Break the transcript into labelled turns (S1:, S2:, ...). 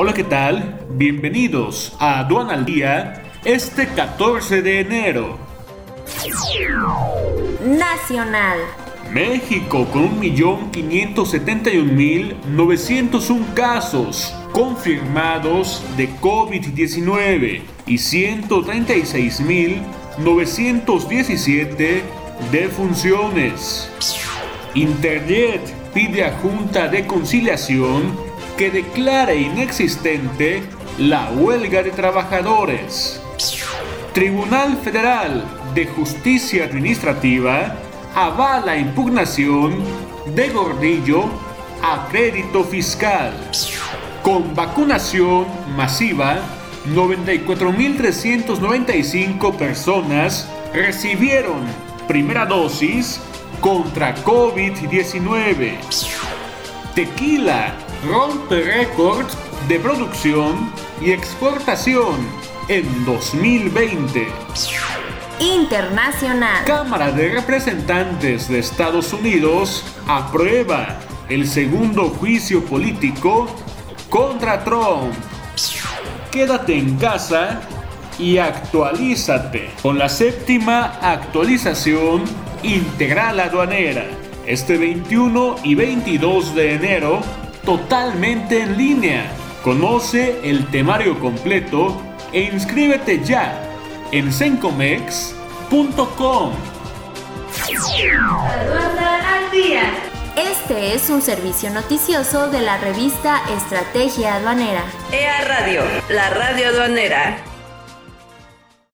S1: Hola, ¿qué tal? Bienvenidos a Aduana al Día este 14 de enero.
S2: Nacional.
S1: México con 1.571.901 casos confirmados de COVID-19 y 136.917 defunciones. Interjet pide a Junta de Conciliación que declare inexistente la huelga de trabajadores. Tribunal Federal de Justicia Administrativa avala impugnación de Gordillo a crédito fiscal. Con vacunación masiva, 94.395 personas recibieron primera dosis contra COVID-19. Tequila rompe récords de producción y exportación en 2020.
S2: Internacional.
S1: Cámara de Representantes de Estados Unidos aprueba el segundo juicio político contra Trump. Quédate en casa y actualízate con la séptima actualización integral aduanera. Este 21 y 22 de enero, totalmente en línea. Conoce el temario completo e inscríbete ya en sencomex.com.
S2: Este es un servicio noticioso de la revista Estrategia Aduanera.
S3: EA Radio, la radio aduanera.